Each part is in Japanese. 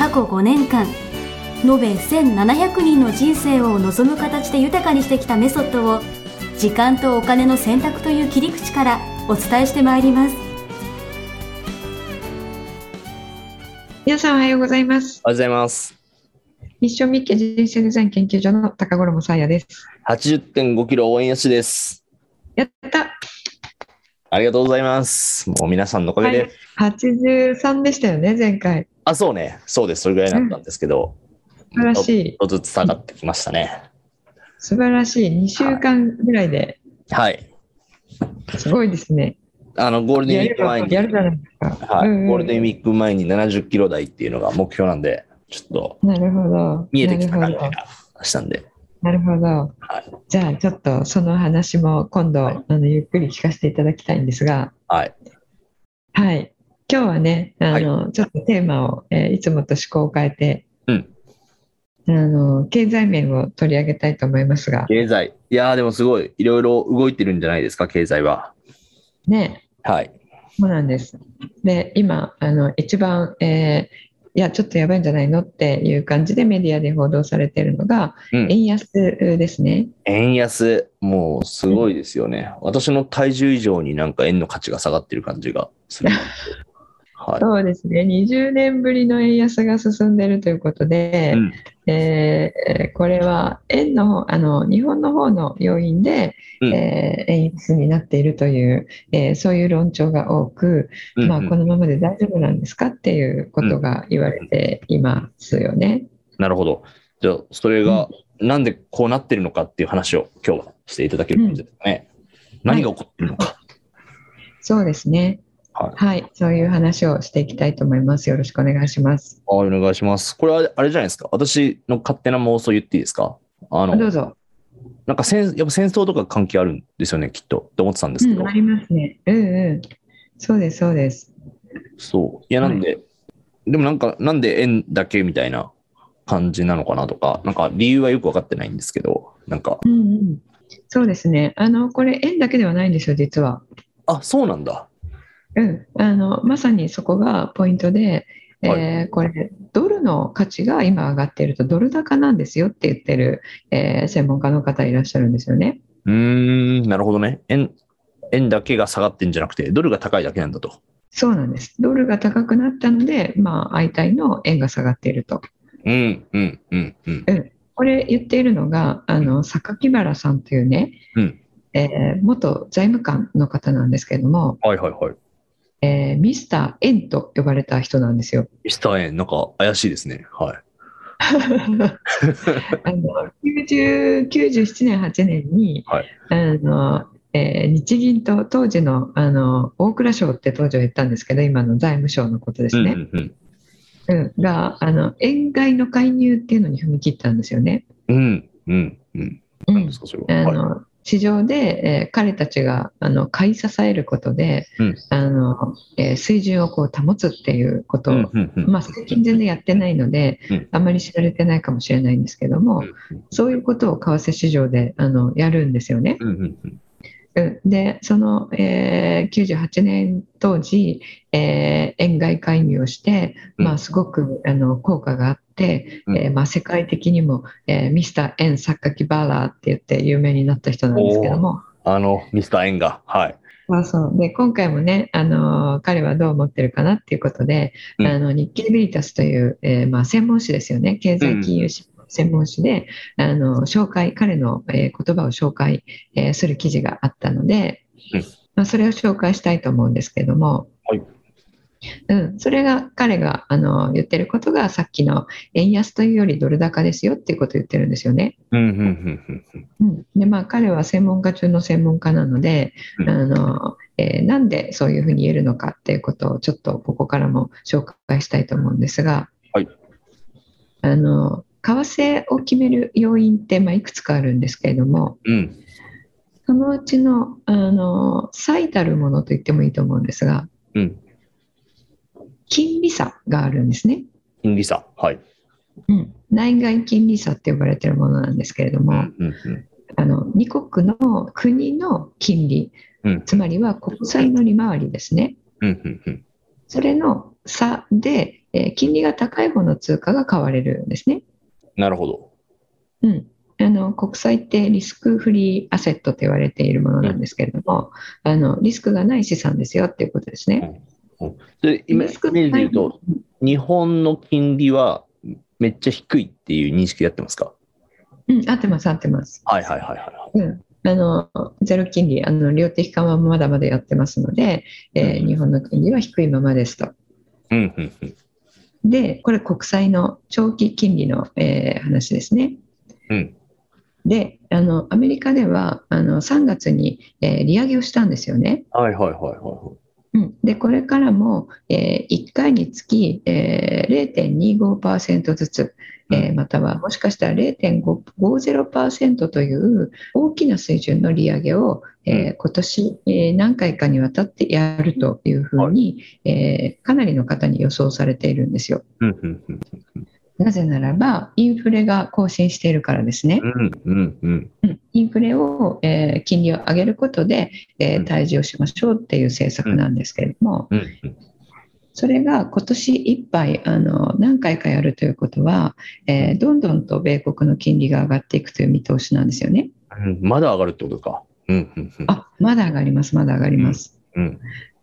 過去5年間延べ1700人の人生を望む形で豊かにしてきたメソッドを時間とお金の選択という切り口からお伝えしてまいります皆さんおはようございます。おはようございます。ミッションミッケ人生デザイン研究所の高頃もさあやです。80.5キロ応援やしです。やったありがとうございます。もう皆さんのおかげで、はい、!83 でしたよね、前回。あ、そうね。そうです。それぐらいだったんですけど、素晴らしい。ちょっとずつ下がってきましたね。素晴らしい。2週間ぐらいで、はい。すごいですね。あの、ゴールデンウィーク前に、やるじゃないですか。はい、うんうんゴールデンウィーク前に70キロ台っていうのが目標なんで、ちょっとなるほど。見えてきた感じなるがしたんで、ほど。なるほど。はい。じゃあ、ちょっとその話も今度、はいあのゆっくり聞かせていただきたいんですが、はい。はい。今日はね、あの、ちょっとテーマを、えーいつもと思考を変えて、うんあの、経済面を取り上げたいと思いますが、経済。いやーでもすごい、いろいろ動いてるんじゃないですか、経済は。ね、はい。そうなんです。で、今、あの、一番、えーいや、ちょっとやばいんじゃないのっていう感じでメディアで報道されているのが、うん円安ですね。円安、もうすごいですよね。私の体重以上になんか円の価値が下がってる感じがする。はい。そうですね。20年ぶりの円安が進んでいるということで、うんえーこれは円の方、あの、日本の方の要因で、うんえー円安になっているという、えーそういう論調が多く、まあ、うんうんこのままで大丈夫なんですかっていうことが言われていますよね。なるほど。じゃあ、それが、なんでこうなってるのかっていう話を今日はしていただける感じですかね。何が起こってるのか。そうですね。はい。はい、そういう話をしていきたいと思います。よろしくお願いします。はい、お願いします。これはあれじゃないですか？私の勝手な妄想言っていいですか？あの、どうぞ。なんか戦、やっぱ戦争とか関係あるんですよね、きっと。って思ってたんですけど。うん、ありますね。うんうん。そうです、そうです。そう。いや、なんで、でもなんか、なんで円だけみたいな感じなのかなとか、なんか理由はよくわかってないんですけど、なんか、うんうん。そうですね。あの、これ、円だけではないんですよ、実は。あ、そうなんだ。うん。あの、まさにそこがポイントで、えーこれ、ドルの価値が今上がっていると、ドル高なんですよって言ってる、えー専門家の方いらっしゃるんですよね。うーん、なるほどね。円、円だけが下がってんじゃなくて、ドルが高いだけなんだと。そうなんです。ドルが高くなったので、まあ、相対の円が下がっていると。うん、うん、うん、うん。これ言っているのが、あの、榊原さんというね、うんえー元財務官の方なんですけれども、はいはいはい。えーミスター円と呼ばれた人なんですよ。ミスター円、なんか怪しいですね。はい。あの90 97年、8年に、はいあのえー日銀と当時のあの大蔵省って当時は言ったんですけど、今の財務省のことですうん、うね、ん、うん。うんがあの円買いの介入っていうのに踏み切ったんですよね。うん、うん、うん。うん何ですか、それは。はい。市場で、えー彼たちがあの買い支えることで、うんあのえー水準をこう保つっていうことを、うん、うん、うん。まあ、最近全然やってないので、うんあまり知られてないかもしれないんですけども、うんそういうことを為替市場であのやるんですよね。うん、うん、うん。うんで、その、えー98年当時、えー円買い介入をして、うんまあ、すごくあの効果があって、うん。えーまあ、世界的にも、えーミスター円榊バーラーって言って有名になった人なんですけども、あの、ミスター円が。はい。そうそう。で今回もね、あのー彼はどう思ってるかなっていうことで、うん。あの日経ベリタスという、えーまあ、専門誌ですよね、経済金融誌専門誌で、あの紹介彼の、えー言葉を紹介、えーする記事があったので、うん。まあ、それを紹介したいと思うんですけども、はいうん、それが彼があの言ってることがさっきの円安というよりドル高ですよっていうことを言ってるんですよね。でまあ彼は専門家中の専門家なので、うんあのえーなんでそういうふうに言えるのかっていうことをちょっとここからも紹介したいと思うんですが、はいあの為替を決める要因って、まあ、いくつかあるんですけれども、うん。そのうちのあの最たるものと言ってもいいと思うんですが、うん。金利差があるんですね。金利差。はい。うん、内外金利差って呼ばれているものなんですけれども、うん。うん。あの2国の国の金利、うんつまりは国債の利回りですね。うん。うん。うん。それの差で、えー金利が高い方の通貨が買われるんですね。なるほど。うん、あの国債ってリスクフリーアセットと言われているものなんですけれども、あのリスクがない資産ですよっていうことですね。で、イメージで言うと、日本の金利はめっちゃ低いっていう認識でやってますか？うん、合ってます、合ってます。はいはいはいはい。うんあのゼロ金利、あの量的緩和もまだまだやってますので、えーうん日本の金利は低いままですと。うん。うん。うん。で、これ国債の長期金利の、えー話ですね。うん。で、あのアメリカではあの3月に、えー利上げをしたんですよね。はいはいはいはうん、で、これからも、えー1回につき、えー0.25%ずつ、えーまたはもしかしたら0.50%という大きな水準の利上げを、えー今年、えー何回かにわたってやるというふうに、えーかなりの方に予想されているんですよ。なぜならば、インフレが更新しているからですね。うん。うん。うん。うんインフレを、えー金利を上げることで、えーうん退治をしましょうっていう政策なんですけれども、うん。それが今年いっぱいあの何回かやるということは、えーどんどんと米国の金利が上がっていくという見通しなんですよね。うん。まだ上がるってことか。うん。うん。うん。あまだ上がります、まだ上がります。うん。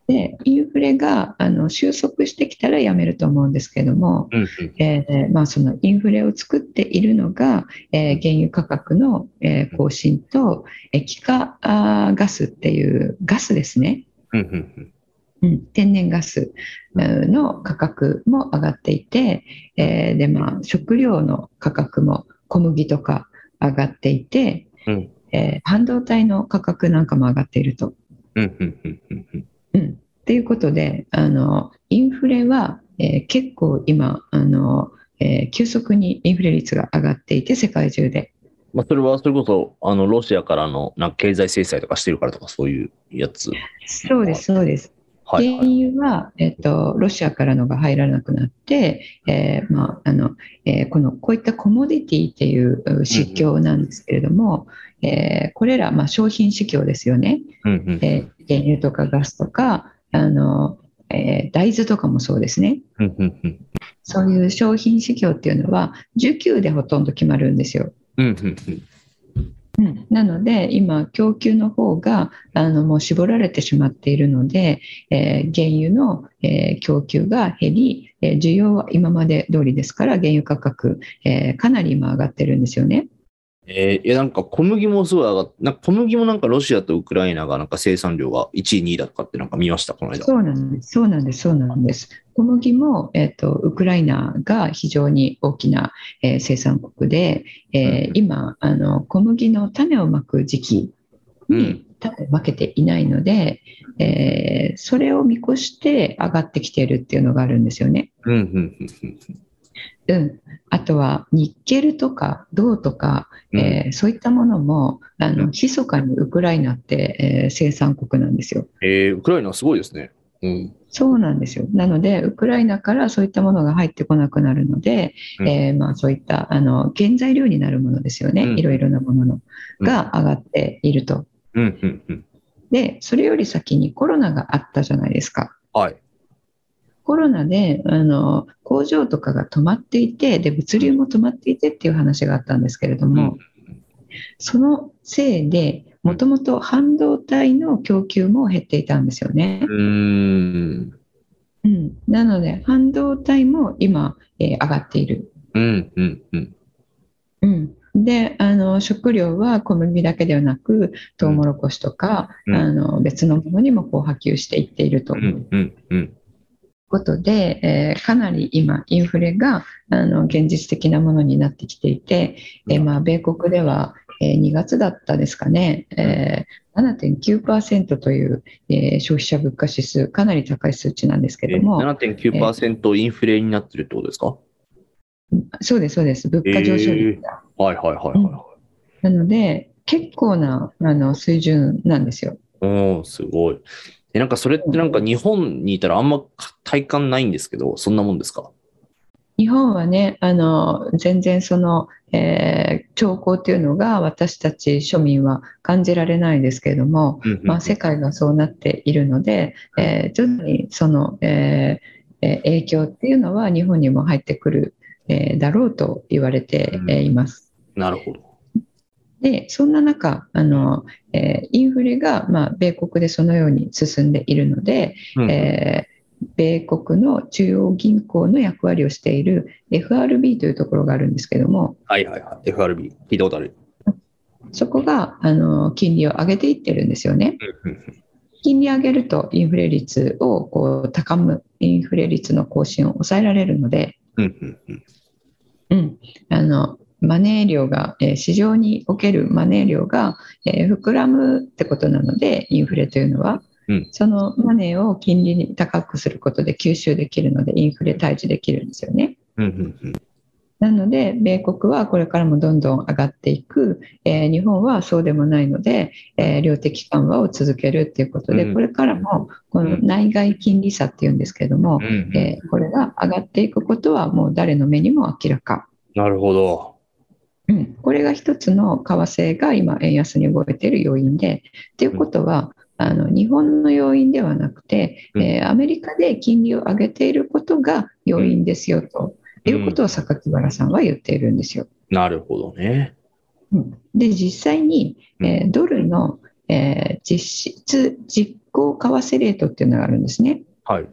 で、インフレがあの収束してきたらやめると思うんですけれども、うん。えーまあ、そのインフレを作っているのが、えー原油価格の、えー更新と液化ガスっていうガスですね。うん。天然ガスうんの価格も上がっていて、えーでまあ、食料の価格も小麦とか上がっていて、うん。えー半導体の価格なんかも上がっていると。うん。うん。うん。うん。うん、っていうことであのインフレは、えー結構今あの、えー急速にインフレ率が上がっていて世界中で。まあ、それは、それこそ、あの、ロシアからの、なんか経済制裁とかしてるからとか、そういうやつ。そうですそうですはい、原はい。油は、えっと、ロシアからのが入らなくなって、えーまああのえーこのこういったコモディティっていうう市況なんですけれども、えーこれら、まあ、商品市況ですよね、うん。うん。えー原油とかガスとかあの、えー大豆とかもそうですねうん。うん。うん。そういう商品市況っていうのは需給でほとんど決まるんですよ。うん。うん。うん、なので今供給の方があのもう絞られてしまっているので、えー原油の、えー供給が減り、え需要は今まで通りですから原油価格、えかなり今上がってるんですよね。えーいや、なんか小麦もすごい上がっなんか小麦もなんかロシアとウクライナがなんか生産量が1位、2位だとかってなんか見ました、この間。そうなんです、そうなんです、そうなんです。小麦も、えー、とウクライナが非常に大きな、えー生産国で、えーうん今あの、小麦の種をまく時期に種をまけていないので、えーそれを見越して上がってきているっていうのがあるんですよね。うん。うん。うん。うん。うん、あとはニッケルとか銅とか、うん。えーそういったものもあの密かにウクライナって、えー生産国なんですよ。えーウクライナすごいですね。うん。そうなんですよ。なので、ウクライナからそういったものが入ってこなくなるので、うんえーまあ、そういったあの原材料になるものですよね、うんいろいろなもののが上がっていると。うん。うん。うん。で、それより先にコロナがあったじゃないですか。はい。コロナであの工場とかが止まっていてで、物流も止まっていてっていう話があったんですけれども、そのせいで、もともと半導体の供給も減っていたんですよね。うーん。うん、なので、半導体も今、えー上がっている。うん。うん。うん。うん、であの食料は小麦だけではなくトウモロコシとか、うんあの別のものにもこう波及していっているとうんうん。うん。ことで、えーかなり今インフレがあの現実的なものになってきていて、えーまあ、米国では、えー2月だったですかね、えー7.9%という、えー消費者物価指数かなり高い数値なんですけえども、7.9%インフレになってるってことですか？そうです、そうです。物価上昇率が。はいはいはいはなので、結構なあの水準なんですよ。い。うん、すごい。え、なんかそれってなんか日本にいたらあんま体感ないんですけど、そんなもんですか？日本はね、あの全然その、えー兆候っていうのが私たち庶民は感じられないですけれども、うんうんまあ、世界がそうなっているので、えー徐々にその、えーえー影響っていうのは日本にも入ってくる、えーだろうと言われてえーいます。なるほど。で、そんな中、あのえーインフレが、まあ、米国でそのように進んでいるので、うんえー米国の中央銀行の役割をしている FRB というところがあるんですけども、はいはいはい。FRB、聞いたことある。そこがあの金利を上げていってるんですよね。うんうん。金利上げるとインフレ率をこう高む、インフレ率の更新を抑えられるので、うんうんうん。うん、あのマネー量が、えー市場におけるマネー量が、えー膨らむってことなので、インフレというのは、うんそのマネーを金利に高くすることで吸収できるので、インフレ退治できるんですよね。うんうんうんなので、米国はこれからもどんどん上がっていく、えー日本はそうでもないので、えー量的緩和を続けるっていうことで、うんこれからもこの内外金利差っていうんですけれども、うんうんえーこれが上がっていくことはもう誰の目にも明らか。なるほど。うん、これが一つの為替が今、円安に動いている要因で、ということは、あの日本の要因ではなくて、うんえーアメリカで金利を上げていることが要因ですよということを榊原さんは言っているんですよ。なるほどね。うんで、実際に、えードルの、えー実質実行為替レートっていうのがあるんですね。はい。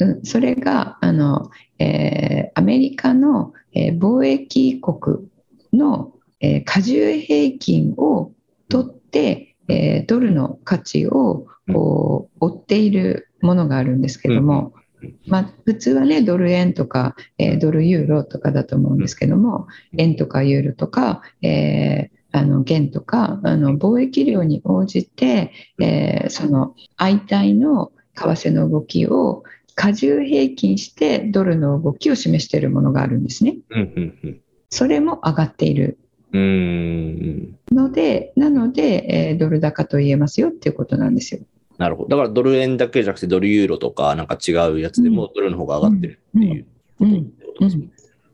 うん、それがあの、えーアメリカの、えー貿易国の、えー加重平均を取って、えードルの価値をこう追っているものがあるんですけども、まあ、普通はねドル円とか、えードルユーロとかだと思うんですけども、円とかユーロとか、えーあの元とかあの貿易量に応じて、えーその相対の為替の動きを加重平均してドルの動きを示しているものがあるんですね。うんうんうんそれも上がっているうーん。ので、なので、えードル高と言えますよっていうことなんですよ。なるほど。だからドル円だけじゃなくてドルユーロとかなんか違うやつでもドルの方が上がってるっていうことですね。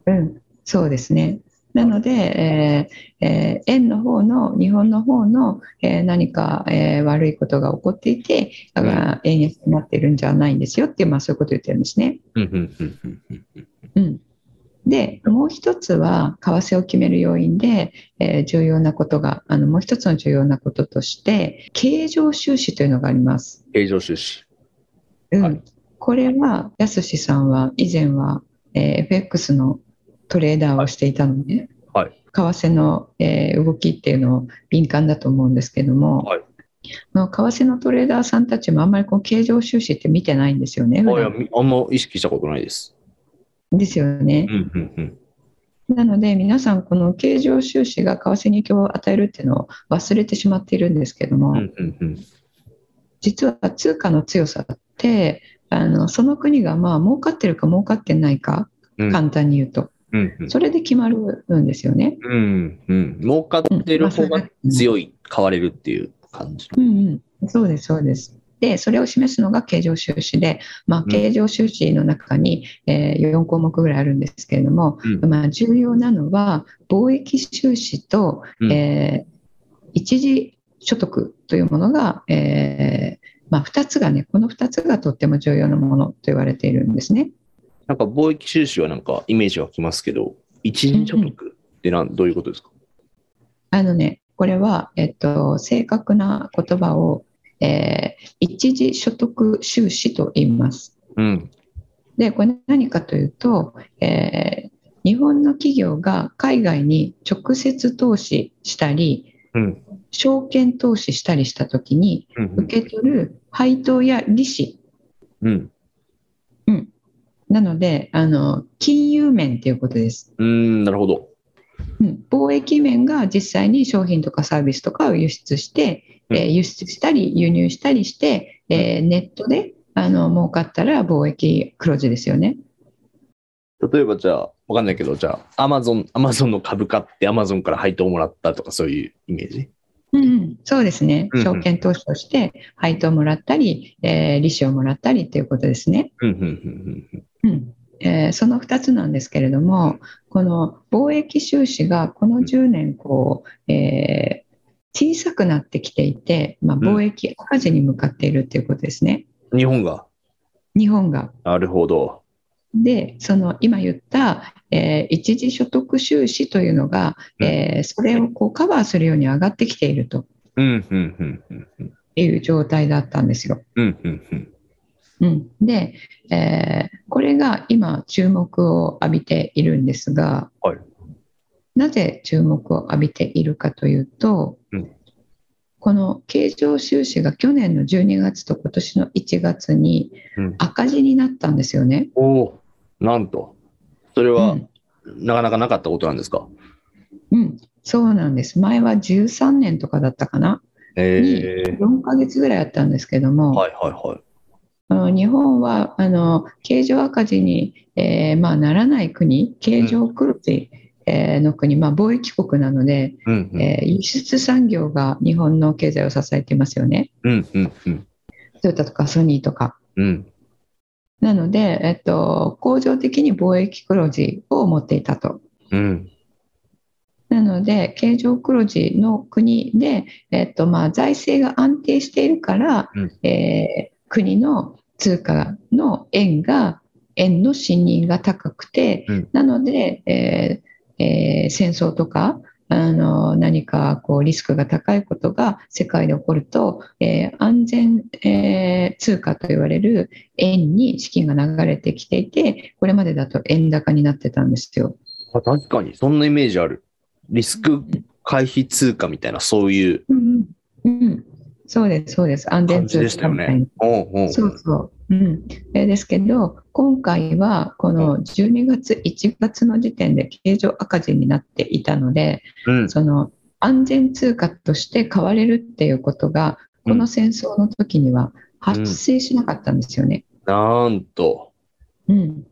うん、そうですね。なので、えーえー円の方の、日本の方の、えー何か、えー悪いことが起こっていて、だから円安になってるんじゃないんですよっていう、まあ、そういうことを言ってるんですね。うんで、もう一つは、為替を決める要因で、えー重要なことが、あのもう一つの重要なこととして、経常収支というのがあります。経常収支。うんはいこれは、やすしさんは以前は、えー FX のトレーダーをしていたので、はい為替の、えー動きっていうのを敏感だと思うんですけども、はいこの為替のトレーダーさんたちもあんまりこう経常収支って見てないんですよね。あんま意識したことないです。ですよねう。んうんうん。なので皆さんこの経常収支が為替に影響を与えるっていうのを忘れてしまっているんですけども、うんうんうん。実は通貨の強さってあのその国がまあ儲かってるか儲かってないかうん簡単に言うと、うんうんそれで決まるんですよね。うんうん。儲かってる方が強い、買われるっていう感じ。うんうん、そうですそうです。でそれを示すのが経常収支で、まあ、ん。経常収支の中に、えー4項目ぐらいあるんですけれども、うん。まあ、重要なのは貿易収支と、うん。えー一時所得というものが、えーまあ、2つがねこの2つがとっても重要なものと言われているんですね。なんか貿易収支はなんかイメージはきますけど、一時所得ってなんどういうことですか？あのねこれは、えっと、正確な言葉を、えー一時所得収支と言います。うん。で、これ何かというと、えー日本の企業が海外に直接投資したり、うん。証券投資したりしたときに、うん受け取る配当や利子、うん。なので、あの金融面ということです。うん、なるほど。うん貿易面が実際に商品とかサービスとかを輸出して、うんえー輸出したり輸入したりして、えーネットであの儲かったら貿易黒字ですよね。例えばじゃあ、わかんないけど、じゃあ、アマゾン、アマゾンの株買ってアマゾンから配当もらったとかそういうイメージ？うんうん、そうですね。証券投資として配当をもらったり、えー利子をもらったりということですね。その2つなんですけれども、この貿易収支がこの10年こう、えー小さくなってきていて、まあ、ん貿貿易赤字に向かっているということですね、うん。日本が？日本が。なるほど。で、その今言った、えー一時所得収支というのが、えーそれをこうカバーするように上がってきているとうん、うん、うん、うん、うん。いう状態だったんですよ。うん、うん、うん。うん、で、えーこれが今注目を浴びているんですが、はいなぜ注目を浴びているかというと、うんこの経常収支が去年の12月と今年の1月にうん赤字になったんですよね。おお、なんと。それは、うんなかなかなかったことなんですか？うん、そうなんです。前は13年とかだったかな。ええ4ヶ月ぐらいあったんですけども、はい、はい、はい。あの日本はあの経常赤字に、えーまあ、ならない国、経常黒字、えーの国、まあ、貿易国なので、うん、うん、えー輸出産業が日本の経済を支えていますよね。うん、うん、うん。トヨタとかソニーとか。うん、なので、えっと、恒常的に貿易黒字を持っていたと。うん、なので、経常黒字の国で、えっとまあ、財政が安定しているから、うんえー国の通貨の円が、円の信任が高くて、うんなので、えーえー戦争とか、あの何かこうリスクが高いことが世界で起こると、えー安全、えー通貨と言われる円に資金が流れてきていて、これまでだと円高になってたんですよ。あ確かに、そんなイメージある。リスク回避通貨みたいな、そういううんうんうん、そうです、そうです。安全通貨みたいなね。。おうおうそうそう。うん、えーですけど、今回はこの12月、1月の時点で経常赤字になっていたので、うん、その安全通貨として買われるっていうことが、この戦争の時には発生しなかったんですよね。なんと。うん。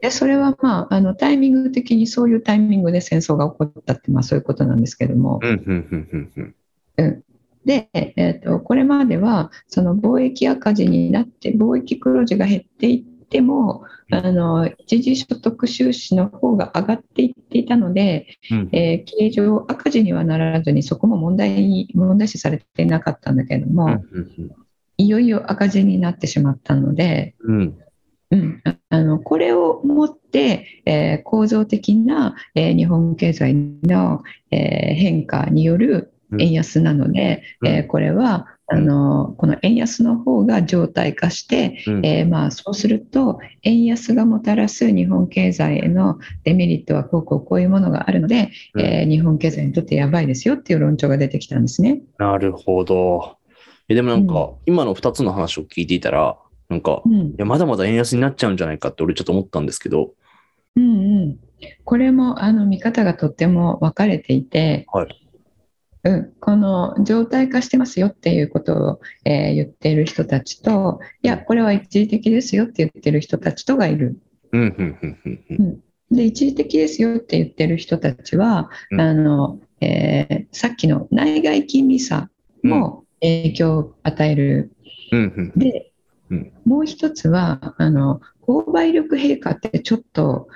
でそれは、まあ、あのタイミング的にそういうタイミングで戦争が起こったって、まあ、そういうことなんですけども、うん、うん、うん、うん、うん。で、えー、とこれまではその貿易赤字になって貿易黒字が減っていってもうん。あの一時所得収支の方が上がっていっていたので、うん。えー経常赤字にはならずにそこも問題に問題視されていなかったんだけれども、うんうん。いよいよ赤字になってしまったので、うん。うん、ああのこれをもって、えー構造的な、えー日本経済の、えー変化による円安なので、うん。えーこれはあのこの円安の方が常態化して、うん。えーまあ、そうすると円安がもたらす日本経済へのデメリットはこうこうこういうものがあるので、うん。えー日本経済にとってやばいですよっていう論調が出てきたんですね。なるほど。えでもなんか、う今の2つの話を聞いていたら、なんか、いうん。や、まだまだ円安になっちゃうんじゃないかって俺ちょっと思ったんですけど、うんうん、これもあの見方がとっても分かれていて、はいうん、この状態化してますよっていうことを、えー言っている人たちといやこれは一時的ですよって言ってる人たちとがいる。で一時的ですよって言ってる人たちは、うんあのえーさっきの内外金利差も影響を与える。うん、うん。で、うんもう一つはあの購買力陛下ってちょっと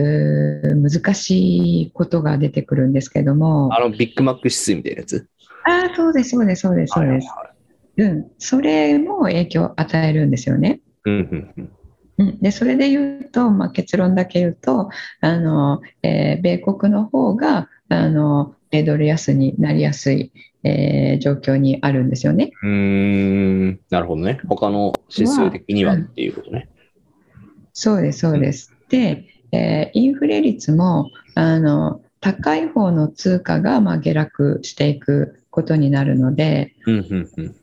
難しいことが出てくるんですけどもあの、ビッグマック指数みたいなやつ？ああそうですそうですそうですそうです、はいうん、それも影響を与えるんですよね。うん、うん、うん。うん、でそれで言うと、まあ、結論だけ言うとあの、えー米国の方があの米ドル安になりやすい、えー状況にあるんですよね。うーん、なるほどね。他の指数的にはっていうことね。そうですそうです。で、えーインフレ率もあの高い方の通貨が、まあ、下落していくことになるので。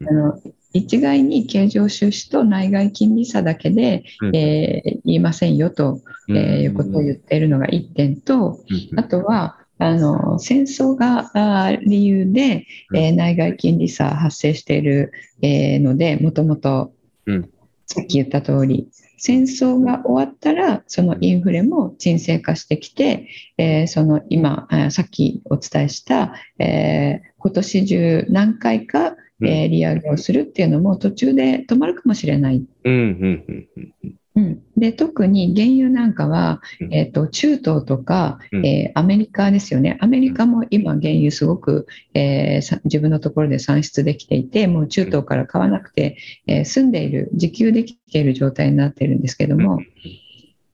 あの一概に経常収支と内外金利差だけで、うん。えー言いませんよと、えーいうことを言っているのが1点と、うんあとはあの戦争が理由で、えー内外金利差発生している、えーのでもともとうん。さっき言った通り、戦争が終わったら、そのインフレも沈静化してきて、えーその今、あさっきお伝えした、えー今年中何回か、えー利上げをするっていうのも途中で止まるかもしれない。うん、うん、うん、うん。うん、で特に原油なんかは、うん。えー、と中東とか、うん。えーアメリカですよね、アメリカも今、原油すごく、えーさ自分のところで産出できていて、もう中東から買わなくて、えー住んでいる、自給できている状態になっているんですけども、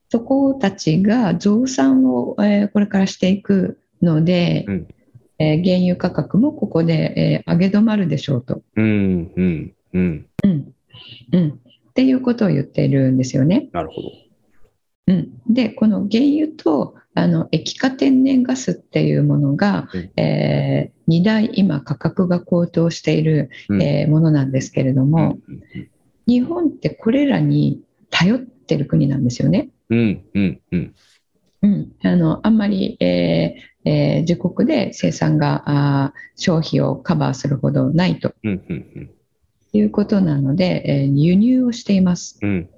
そこたちが増産を、えーこれからしていくので、うん。えー原油価格もここで、えー上げ止まるでしょうと。うん、うん、うん。うんうん、っていうことを言っているんですよね。なるほど。うん、でこの原油とあの液化天然ガスっていうものが、うんえ2大今価格が高騰している、うんえーものなんですけれども、日本ってこれらに頼ってる国なんですよね。うん、うん、うん。うん、あのあんまり、えーえー自国で生産があー消費をカバーするほどないとうん、うん、いうことなので、えー輸入をしています。うん。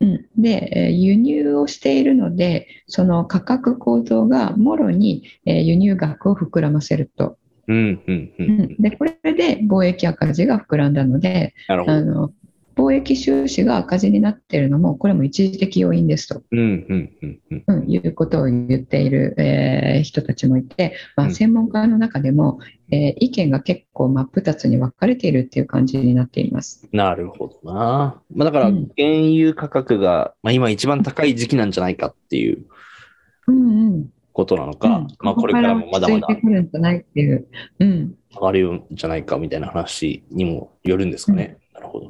うん、で、えー輸入をしているので、その価格高騰がもろに、えー輸入額を膨らませると。うん、うん、う。うんん、で、これで貿易赤字が膨らんだので。あの貿易収支が赤字になっているのも、これも一時的要因ですと、うん、うん、うん、うん。うん、いうことを言っている、えー人たちもいて、まあ、うん専門家の中でも、えー意見が結構真っ二つに分かれているっていう感じになっています。なるほどな。まあ、だから、うん原油価格が、まあ、今一番高い時期なんじゃないかっていううんうんことなのか、うんまあ、これからもまだまだここから落ち着いてくるんじゃないっていう。うん上がるんじゃないかみたいな話にもよるんですかね。ほど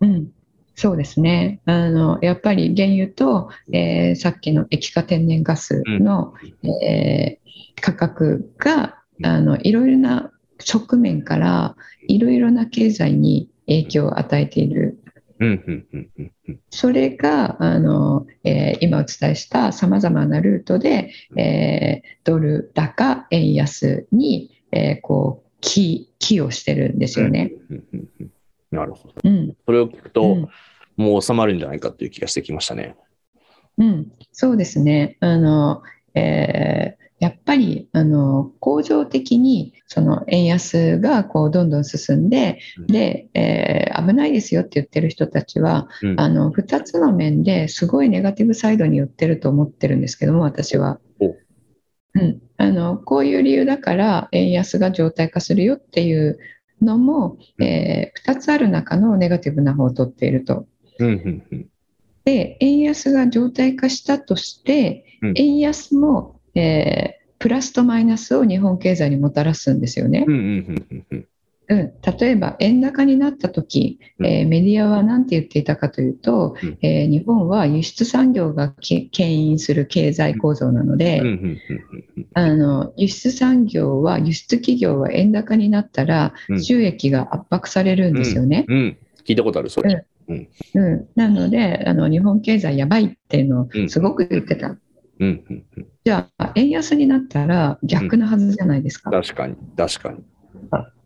な。うん、そうですね。あのやっぱり原油と、えーさっきの液化天然ガスの、えー価格があのいろいろな側面からいろいろな経済に影響を与えている。うん、うん、うん、うんうん。それがあの、えー今お伝えしたさまざまなルートで、えードル高円安に、えーこう寄寄与してるんですよね。うんうんうんなるほど。うんそれを聞くと、うんもう収まるんじゃないかっていう気がしてきましたね。うん、そうですね。あの、えーやっぱりあの恒常的にその円安がこうどんどん進んで、うんで、えー危ないですよって言ってる人たちは、うんあの2つの面ですごいネガティブサイドに寄ってると思ってるんですけども、私は。おうん、あのこういう理由だから円安が常態化するよっていうのも、え2つある中のネガティブな方を取っていると。で、円安が常態化したとして、うん。円安も、えープラスとマイナスを日本経済にもたらすんですよねう。ん、例えば、円高になった時、うんえーメディアは何て言っていたかというと、うんえー日本は輸出産業がけ牽引する経済構造なので、うん、あの輸出産業は、輸出企業は円高になったらう、ん収益が圧迫されるんですよね。聞いたことある、それ。うん、なのであの、日本経済やばいっていうのをすごく言ってた。うん、うん、うん。じゃあ、円安になったら逆なはずじゃないですか。確かに、確かに。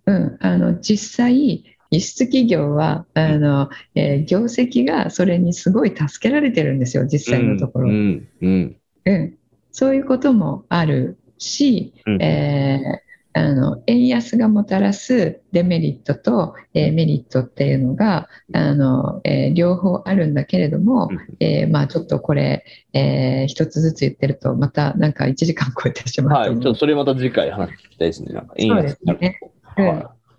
うん、あの実際、輸出企業はあの、えー業績がそれにすごい助けられてるんですよ、実際のところ。ううんん、うん。そういうこともあるし、うんえーあの円安がもたらすデメリットと、えーメリットっていうのがあの、えー両方あるんだけれども、うんえーまあ、ちょっとこれ、えー一つずつ言ってるとまたなんか1時間超えてしまはい。ちょっうとそれまた次回話聞きたいですね。なんか、円そう安ですね。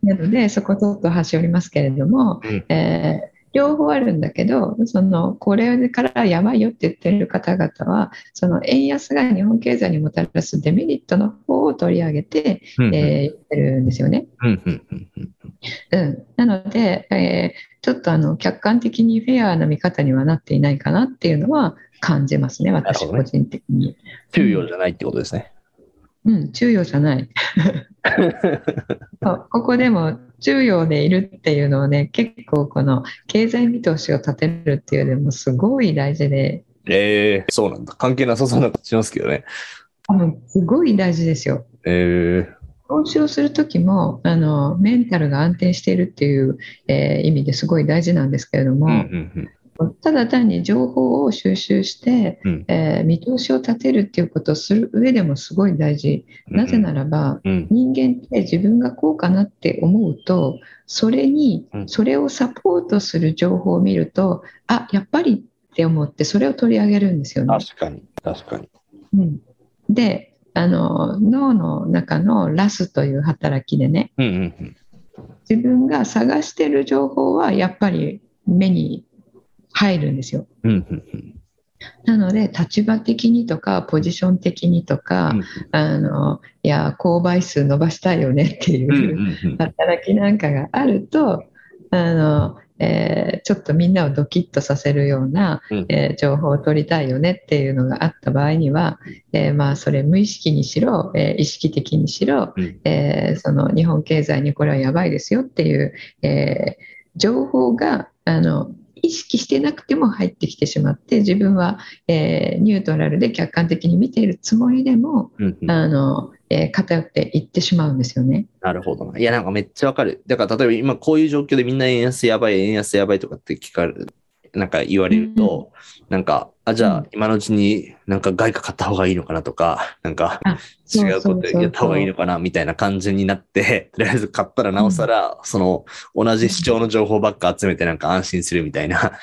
なので、そこちょっと端折りますけれども、うんえー両方あるんだけど、そのこれからやばいよって言ってる方々は、その円安が日本経済にもたらすデメリットの方を取り上げて、い。うん、えー言ってるんですよね。うん、うん、うんうん。うん、なので、えーちょっとあの客観的にフェアな見方にはなっていないかなっていうのは感じますね、私個人的に。給与じゃないってことですね。うん、中庸じゃない。そうここでも中庸でいるっていうのはね、結構この経済見通しを立てるっていうのもすごい大事で、ええそうなんだ。関係なさそうな感じしますけどね。多分すごい大事ですよ。ええ投資をする時もあのメンタルが安定しているっていう、えー意味ですごい大事なんですけれども、うんうんただ単に情報を収集して、うんえー見通しを立てるっていうことをする上でもすごい大事。うん。なぜならば、うん。人間って自分がこうかなって思うとそれにうんそれをサポートする情報を見るとあやっぱりって思ってそれを取り上げるんですよね。確かに、確かに。うん、であの脳の中のラスという働きでねうんうんうん。自分が探してる情報はやっぱり目に入るんですよ。なので立場的にとかポジション的にとか、うんあのいや購買数伸ばしたいよねっていう、働きなんかがあるとあの、えーちょっとみんなをドキッとさせるような、うん。えー情報を取りたいよねっていうのがあった場合には、えーまあ、それ無意識にしろ、えー意識的にしろ、うん。えーその日本経済にこれはやばいですよっていう、えー情報があの意識してなくても入ってきてしまって自分は、えーニュートラルで客観的に見ているつもりでもうんうんあの、えー偏っていってしまうんですよね。なるほどな。いや、なんかめっちゃわかる。だから、例えば今こういう状況でみんな円安やばい、円安やばいとかって聞かれる、なんか言われると、なんか、あ、じゃあうん今のうちになんか外貨買った方がいいのかなとか、なんか違うことやった方がいいのかなみたいな感じになって、とりあえず買ったらなおさら、その同じ主張の情報ばっか集めてなんか安心するみたいな、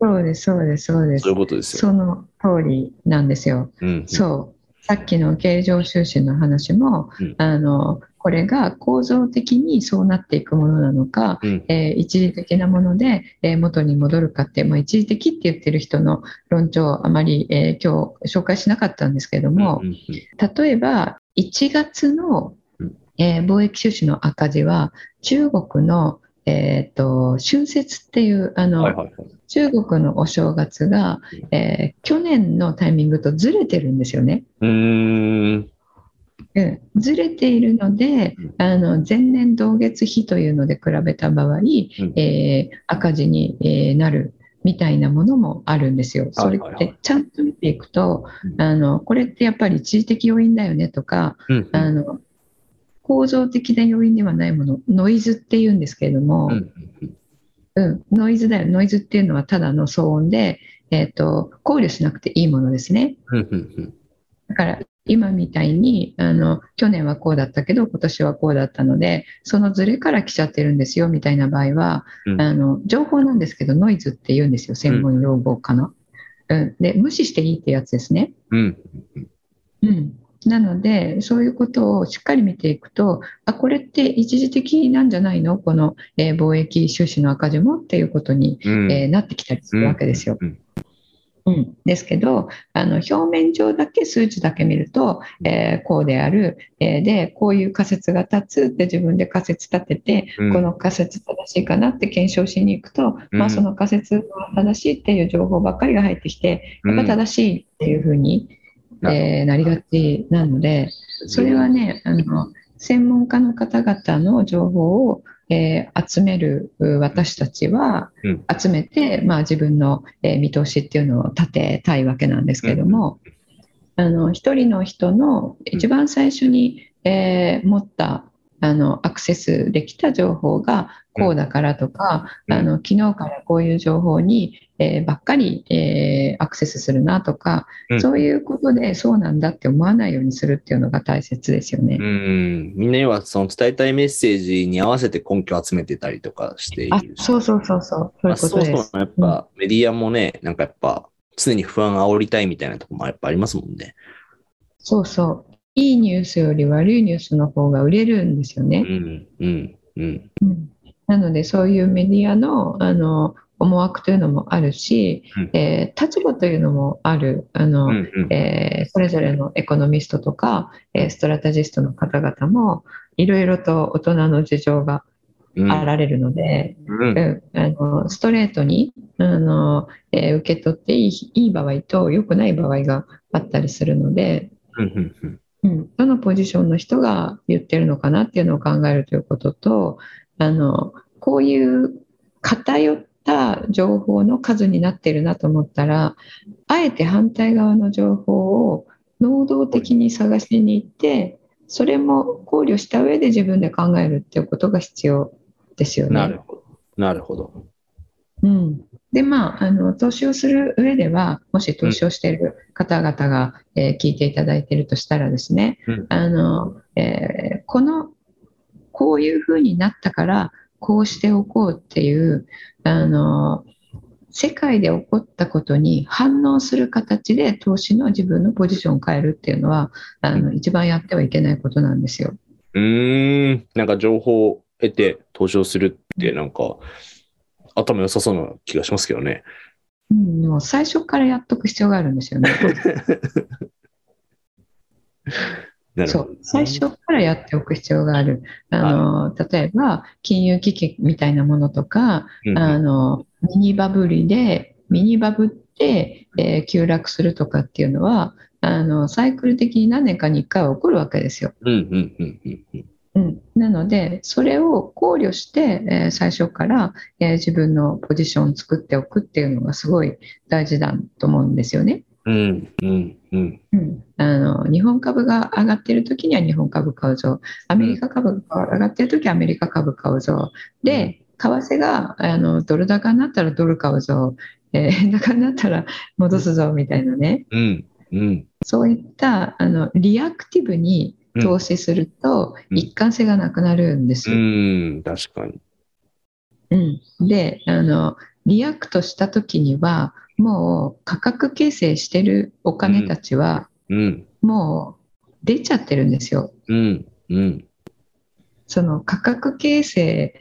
そうです、そうです、そうですそういう。ことですよ。その通りなんですよ。うん。そう。さっきの経常収支の話も、うんあの、これが構造的にそうなっていくものなのか、うん。えー一時的なもので、えー元に戻るかって、まあ、一時的って言ってる人の論調あまり、えー今日紹介しなかったんですけれども、うんうん例えば1月のうん、えー貿易収支の赤字は中国の、えー、と春節っていうあの、はいはいはい。中国のお正月が、えー去年のタイミングとずれてるんですよね。うーん。うん、ずれているのでうん。あの前年同月比というので比べた場合、ん。えー赤字に、えーなるみたいなものもあるんですよ。それってちゃんと見ていくとうん。あのこれってやっぱり一時的要因だよねとかうん。あの構造的な要因ではないものノイズっていうんですけれども、うんうん、ノイズだよ。ノイズっていうのはただの騒音で、えー、と考慮しなくていいものですね。だから今みたいにあの去年はこうだったけど今年はこうだったのでそのズレから来ちゃってるんですよみたいな場合は、うん。あの情報なんですけどノイズって言うんですよ専門用語かな、うん。で無視していいってやつですね、うん。うん、なのでそういうことをしっかり見ていくとあこれって一時的なんじゃないの？この、えー貿易収支の赤字も？っていうことに、うん。えーなってきたりするわけですよ。うん。うん、ですけどあの表面上だけ数値だけ見ると、えーこうである、えーでこういう仮説が立つって自分で仮説立てて、うん。この仮説正しいかなって検証しに行くと、まあ、うんその仮説が正しいっていう情報ばっかりが入ってきてやっぱ正しいっていうふうに、うんえーなりがちなのでそれはねあの専門家の方々の情報を、えー集めるう私たちは、うん。集めて、まあ、自分の、えー見通しっていうのを立てたいわけなんですけれども、あの一人の人の一番最初に、えー持ったあのアクセスできた情報がこうだからとか、うん。あの昨日からこういう情報に、えーばっかり、えーアクセスするなとか、うんそういうことでそうなんだって思わないようにするっていうのが大切ですよね。うん。みんな要はその伝えたいメッセージに合わせて根拠を集めてたりとかしていある。そうそうそうそうそういうことそうです。そう。やっぱメディアもね、なんかやっぱ常に不安煽りたいみたいなところもやっぱありますもんね。そうそう。いいニュースより悪いニュースの方が売れるんですよね。うん、うん、うん。うんなのでそういうメディアのあの思惑というのもあるし、うん。えー立場というのもある。あの、うん、うん。えーそれぞれのエコノミストとか、えーストラテジストの方々もいろいろと大人の事情がうん。あられるので、うん。うん。あのストレートにあの、えー受け取っていいいい場合と良くない場合があったりするので、うん、どのポジションの人が言ってるのかなっていうのを考えるということとあのこういう偏った情報の数になってるなと思ったらあえて反対側の情報を能動的に探しに行ってそれも考慮した上で自分で考えるっていうことが必要ですよね。なるほど。なるほど。うん、でまああの投資をする上ではもし投資をしている方々が、えー聞いていただいているとしたらですね、うんあのえーこのこういうふうになったからこうしておこうっていうあの世界で起こったことに反応する形で投資の自分のポジションを変えるっていうのはあの一番やってはいけないことなんですよ。うーん。なんか情報を得て投資をするって、なんか、頭良さそうな気がしますけどね。うん、もう最初からやっとく必要があるんですよね。そう、最初からやっておく必要がある。あの、例えば、金融危機みたいなものとか、うんあの、ミニバブリで、ミニバブって、えー急落するとかっていうのは、あの、サイクル的に何年かに1回は起こるわけですよ。なので、それを考慮して、えー最初から、えー自分のポジションを作っておくっていうのがすごい大事だと思うんですよね。うんうんうん。うん、あの日本株が上がっている時には日本株買うぞ、アメリカ株が上がっている時はアメリカ株買うぞ、で、為替があのドル高になったらドル買うぞ、えー円高になったら戻すぞみたいなね、うんうん。そういったあのリアクティブに投資するとうん一貫性がなくなるんですうよ。ん、確かに。うん、であの、リアクトした時には、もう価格形成してるお金たちは、うんもう出ちゃってるんですよ。うんうん。その価格形成、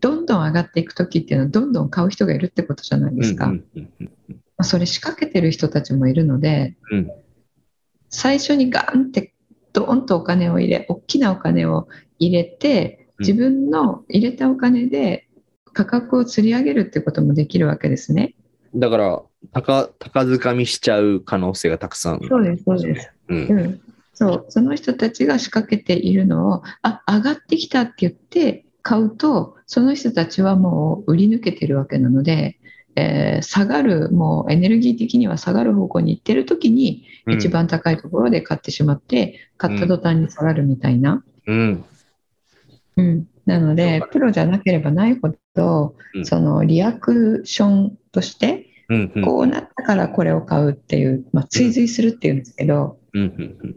どんどん上がっていく時っていうのは、どんどん買う人がいるってことじゃないですか。それ仕掛けてる人たちもいるので、うん最初にガーンってドーンとお金を入れ、大きなお金を入れて、うん自分の入れたお金で価格を釣り上げるってこともできるわけですね。だから、高、高掴みしちゃう可能性がたくさん。そうです、そうです。うん。うん、そう。その人たちが仕掛けているのをあ上がってきたって言って買うとその人たちはもう売り抜けてるわけなので、えー下がるもうエネルギー的には下がる方向に行ってる時にうん。一番高いところで買ってしまって、買った途端に下がるみたいな、うん。うん。なのでプロじゃなければないほど、うん。そのリアクションとしてうんうん。こうなったからこれを買うっていう、まあ、追随するっていうんですけど、うんうんうん。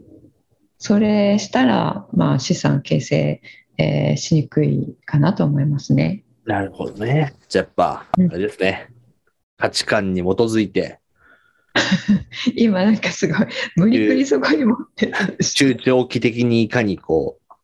それしたら、まあ、資産形成、えーしにくいかなと思いますね。なるほどね。じゃあやっぱ、あうんれですね。価値観に基づいて、今なんかすごい無理くりそこに持って中長期的にいかにこう、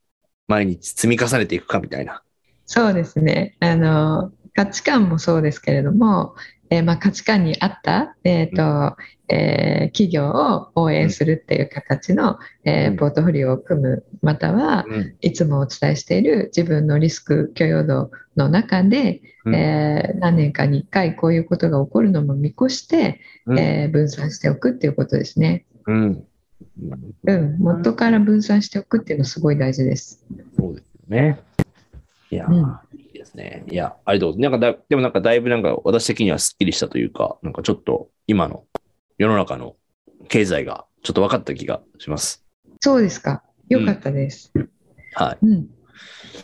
毎日積み重ねていくかみたいな。そうですねあの価値観もそうですけれども、えーまあ、価値観に合った、えーとえー企業を応援するっていう形の、えーうんポートフォリオを組むまたはうん。いつもお伝えしている自分のリスク許容度の中で、うんえー何年かに1回こういうことが起こるのも見越して、うんえー分散しておくっていうことですね。うん。うん、元から分散しておくっていうのはすごい大事です。そうですよね。いやー、うんね。いや、ありがとうございます。なんかだ、でもなんかだいぶなんか私的にはスッキリしたというか、なんかちょっと今の世の中の経済がちょっと分かった気がします。そうですか。よかったです。はい。うん。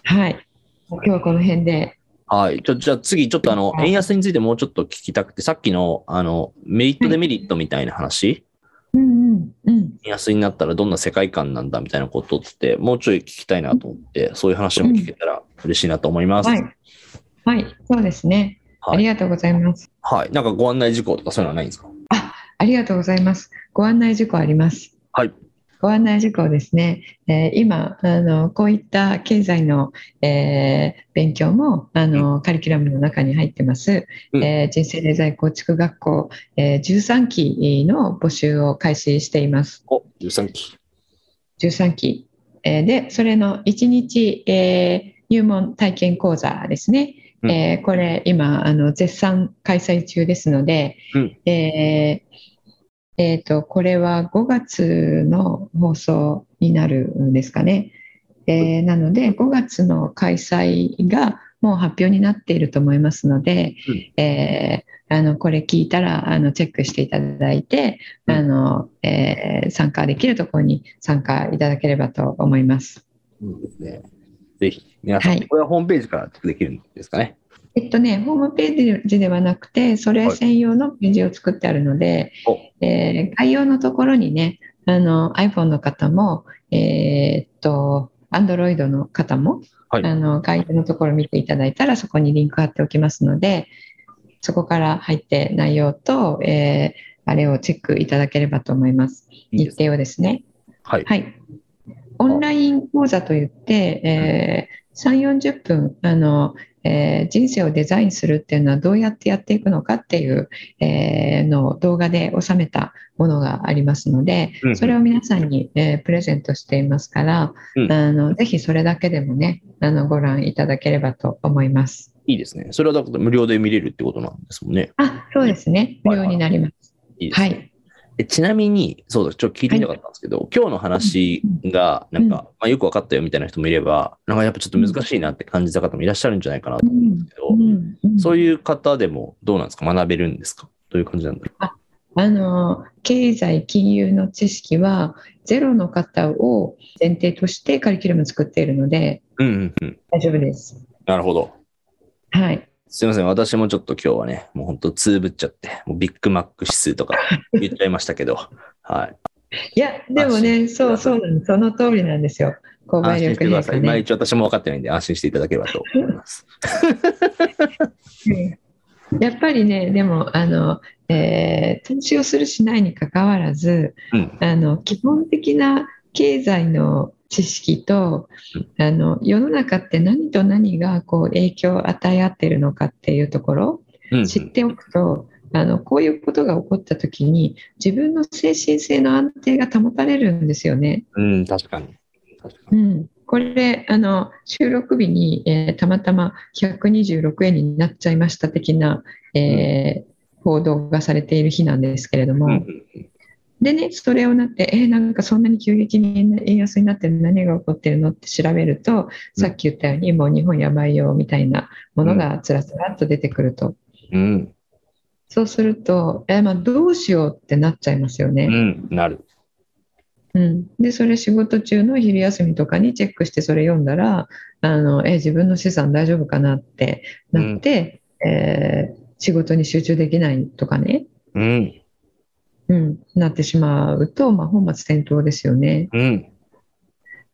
はい。今日はこの辺で。はい。じゃあ次、ちょっとあの、はい円安についてもうちょっと聞きたくて、さっきのあの、メリットデメリットみたいな話、うんうんうん。円安になったらどんな世界観なんだみたいなことって、もうちょい聞きたいなと思って、そういう話も聞けたら嬉しいなと思います。はい。はい。そうですね。はいありがとうございます。はい。なんかご案内事項とかそういうのはないんですか？ありがとうございます。ご案内事項あります。はい。ご案内事項ですね。えー今あの、こういった経済の、えー勉強もあの、カリキュラムの中に入ってます。うんえー人生デザイン構築学校、えー13期の募集を開始しています。お、13期。13期。えーで、それの1日、えー入門体験講座ですね。うんえーこれ今、あの、絶賛開催中ですので、うんえーえーと、これは5月の放送になるんですかね。えーなので、5月の開催がもう発表になっていると思いますので、うんえーあのこれ聞いたらあのチェックしていただいて、あのえー参加できるところに参加いただければと思います。いいですね。ぜひ、皆さん、はいこれはホームページからチェックできるんですかね？えっとね、ホームページではなくて、それ専用のページを作ってあるので、おえー概要のところにね、あの iPhone の方も、えーっと、Android の方も、はいあの概要のところを見ていただいたら、そこにリンク貼っておきますので、そこから入って内容と、えーあれをチェックいただければと思います。日いいですね。程をですね。はい。はい。オンライン講座といって、えー3、40分、あの、えー人生をデザインするっていうのはどうやってやっていくのかっていう、えーのを動画で収めたものがありますのでそれを皆さんに、えープレゼントしていますから、うんあのぜひそれだけでもね、あのご覧いただければと思います。いいですね。それはだから無料で見れるってことなんですもんね。あ、そうですね。無料になります。いいですね。はい。えちなみに、そうだ、ちょっと聞いてみたかったんですけど、今日の話が、なんか、うんまあ、よく分かったよみたいな人もいれば、なんかやっぱちょっと難しいなって感じた方もいらっしゃるんじゃないかなと思うんですけど、うんうんそういう方でもどうなんですか？学べるんですか？どういう感じなんだろあの経済、金融の知識はゼロの方を前提としてカリキュラムを作っているのでう。うんうんうん。大丈夫です。なるほど。はい。すいません。私もちょっと今日はね、もう本当つぶっちゃって、もうビッグマック指数とか言っちゃいましたけど、はい。いや、でもね、そうそう。その通りなんですよ。購買安心してください。まあ一応私も分かってないんで安心していただければと思います。うんやっぱりね、でも、あの、えー投資をするしないにかかわらず、うん。あの基本的な経済の知識と、あの世の中って何と何がこう影響を与え合っているのかっていうところ知っておくと、あのこういうことが起こった時に自分の精神性の安定が保たれるんですよね。うん、確かに。確かに。うん、これあの収録日に、えーたまたま126円になっちゃいました的な、えー報道がされている日なんですけれども、うんうんでね、それをなって、えーなんかそんなに急激に円安になってる何が起こってるのって調べると、さっき言ったように、もう日本やばいよみたいなものがつらつらっと出てくると。うん。そうすると、えーまあ、どうしようってなっちゃいますようね。ん。なる。うん、で、それ仕事中の昼休みとかにチェックしてそれ読んだら、あのえー自分の資産大丈夫かなってなって、えー仕事に集中できないとかね、うん。うん、なってしまうと、まあ、本末転倒ですよね。うん。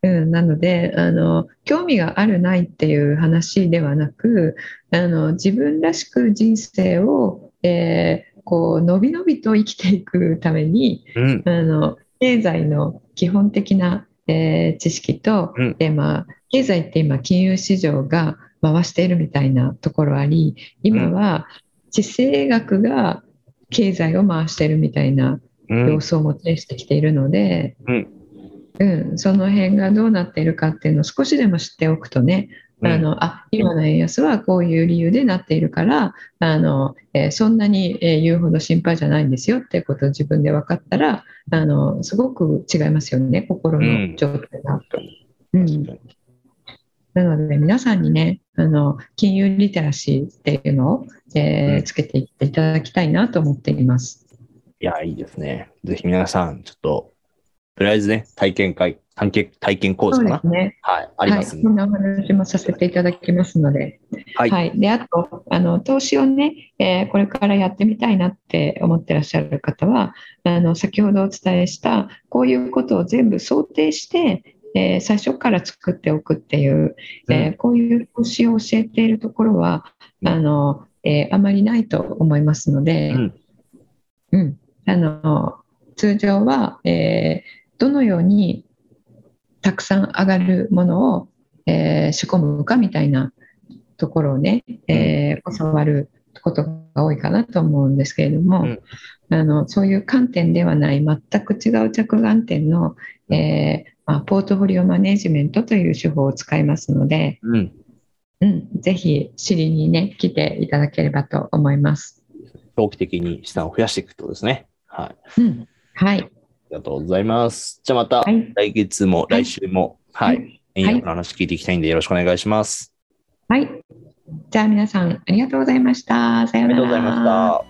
うん、なのであの興味があるないっていう話ではなくあの自分らしく人生を、えーこうのびのびと生きていくためにうん。あの経済の基本的な、えー知識と、うんでまあ、経済って今金融市場が回しているみたいなところあり今は地政学が経済を回しているみたいなうん様。子をも呈してきているので、うん。うん、その辺がどうなっているかっていうのを少しでも知っておくとね、あのあ今の円安はこういう理由でなっているからあの、えーそんなに、えー言うほど心配じゃないんですよっていうことを自分で分かったらあのすごく違いますよね心の状態が。うん確かになので皆さんにねあの金融リテラシーっていうのを、えーうんつけていっていただきたいなと思っています。いや、いいですね。ぜひ皆さん、ちょっと、とりあえずね、体験会、体験体験講座かな？ね。はい、ありますはい、んでこんなお話もさせていただきますので。はい。はい、であとあの投資をね、えーこれからやってみたいなって思ってらっしゃる方はあの先ほどお伝えしたこういうことを全部想定して、えー最初から作っておくっていう、えーこういう投資を教えているところはあの、えーあまりないと思いますので、うん。うん。あの通常は、えーどのようにたくさん上がるものを、えー仕込むかみたいなところをね、えー教わることが多いかなと思うんですけれども、うん。あのそういう観点ではない全く違う着眼点の、えーまあ、ポートフォリオマネジメントという手法を使いますので、うん。うん、ぜひ知りにね来ていただければと思います。長期的に資産を増やしていくとですね。はい。うん、はい、ありがとうございます。じゃあまたはい来月も来週も、はい。はい円安の話聞いていきたいんでよろしくお願いします。はい。じゃあ皆さんありがとうございました。さようなら。ありがとうございました。